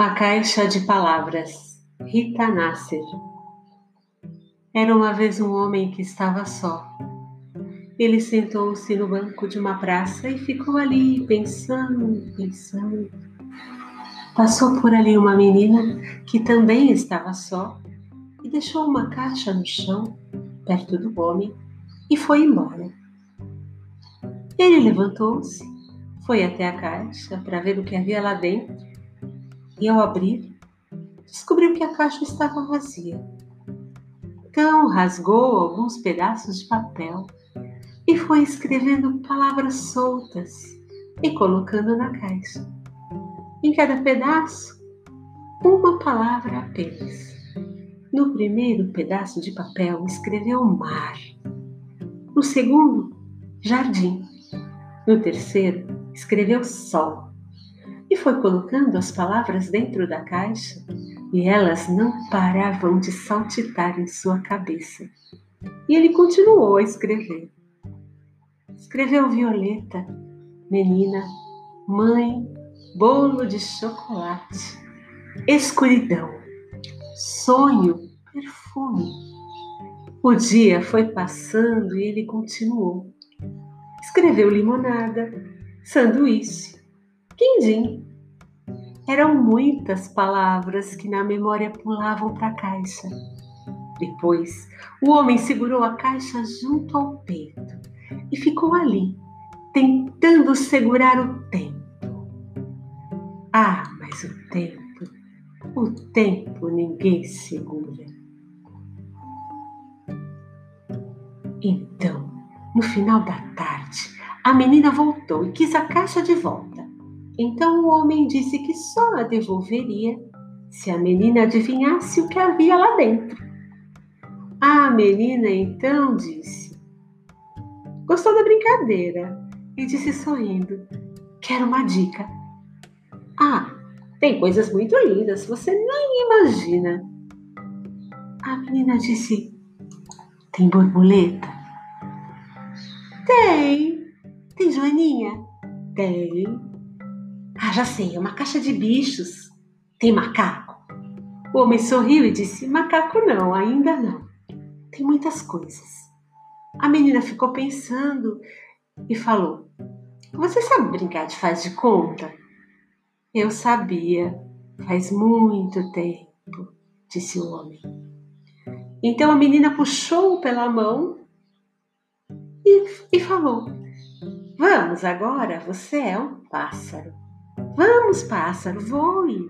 A Caixa de Palavras, Rita Nasser. Era uma vez um homem que estava só. Ele sentou-se no banco de uma praça e ficou ali pensando, pensando. Passou por ali uma menina que também estava só e deixou uma caixa no chão, perto do homem, e foi embora. Ele levantou-se, foi até a caixa para ver o que havia lá dentro e ao abrir, descobriu que a caixa estava vazia. Então rasgou alguns pedaços de papel e foi escrevendo palavras soltas e colocando na caixa. Em cada pedaço, uma palavra apenas. No primeiro pedaço de papel, escreveu mar. No segundo, jardim. No terceiro, escreveu sol e foi colocando as palavras dentro da caixa e elas não paravam de saltitar em sua cabeça. E ele continuou a escrever. Escreveu Violeta, menina, mãe, bolo de chocolate, escuridão, sonho, perfume. O dia foi passando e ele continuou. Escreveu limonada, sanduíche, Quindim. Eram muitas palavras que na memória pulavam para a caixa. Depois, o homem segurou a caixa junto ao peito e ficou ali, tentando segurar o tempo. Ah, mas o tempo, o tempo ninguém segura. Então, no final da tarde, a menina voltou e quis a caixa de volta. Então o homem disse que só a devolveria se a menina adivinhasse o que havia lá dentro. A menina então disse: Gostou da brincadeira e disse sorrindo: Quero uma dica. Ah, tem coisas muito lindas, você nem imagina. A menina disse: Tem borboleta? Tem. Tem joaninha? Tem. Ah, já sei, é uma caixa de bichos. Tem macaco? O homem sorriu e disse: Macaco não, ainda não. Tem muitas coisas. A menina ficou pensando e falou: Você sabe brincar de faz de conta? Eu sabia, faz muito tempo, disse o homem. Então a menina puxou pela mão e, e falou: Vamos agora, você é um pássaro. Vamos, pássaro, voe!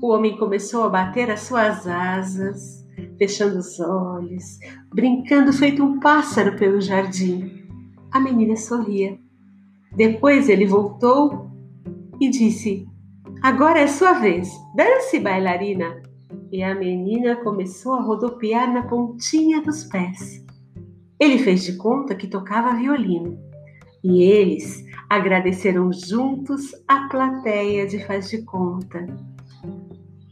O homem começou a bater as suas asas, fechando os olhos, brincando feito um pássaro pelo jardim. A menina sorria. Depois ele voltou e disse: Agora é sua vez, dance, bailarina! E a menina começou a rodopiar na pontinha dos pés. Ele fez de conta que tocava violino e eles agradeceram juntos a plateia de faz de conta.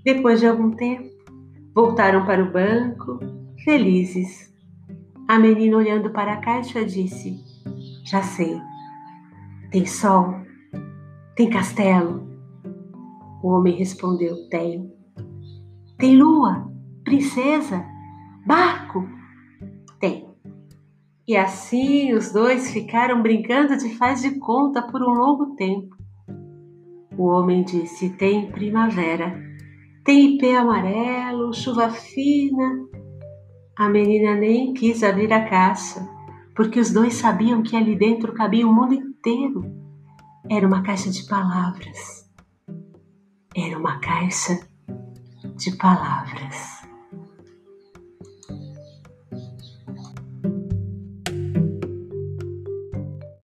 Depois de algum tempo, voltaram para o banco, felizes. A menina, olhando para a caixa, disse: Já sei. Tem sol? Tem castelo? O homem respondeu: Tem. Tem lua? Princesa? Barco? Tem. E assim os dois ficaram brincando de faz de conta por um longo tempo. O homem disse: Tem primavera, tem ipê amarelo, chuva fina. A menina nem quis abrir a caixa, porque os dois sabiam que ali dentro cabia o mundo inteiro. Era uma caixa de palavras. Era uma caixa de palavras.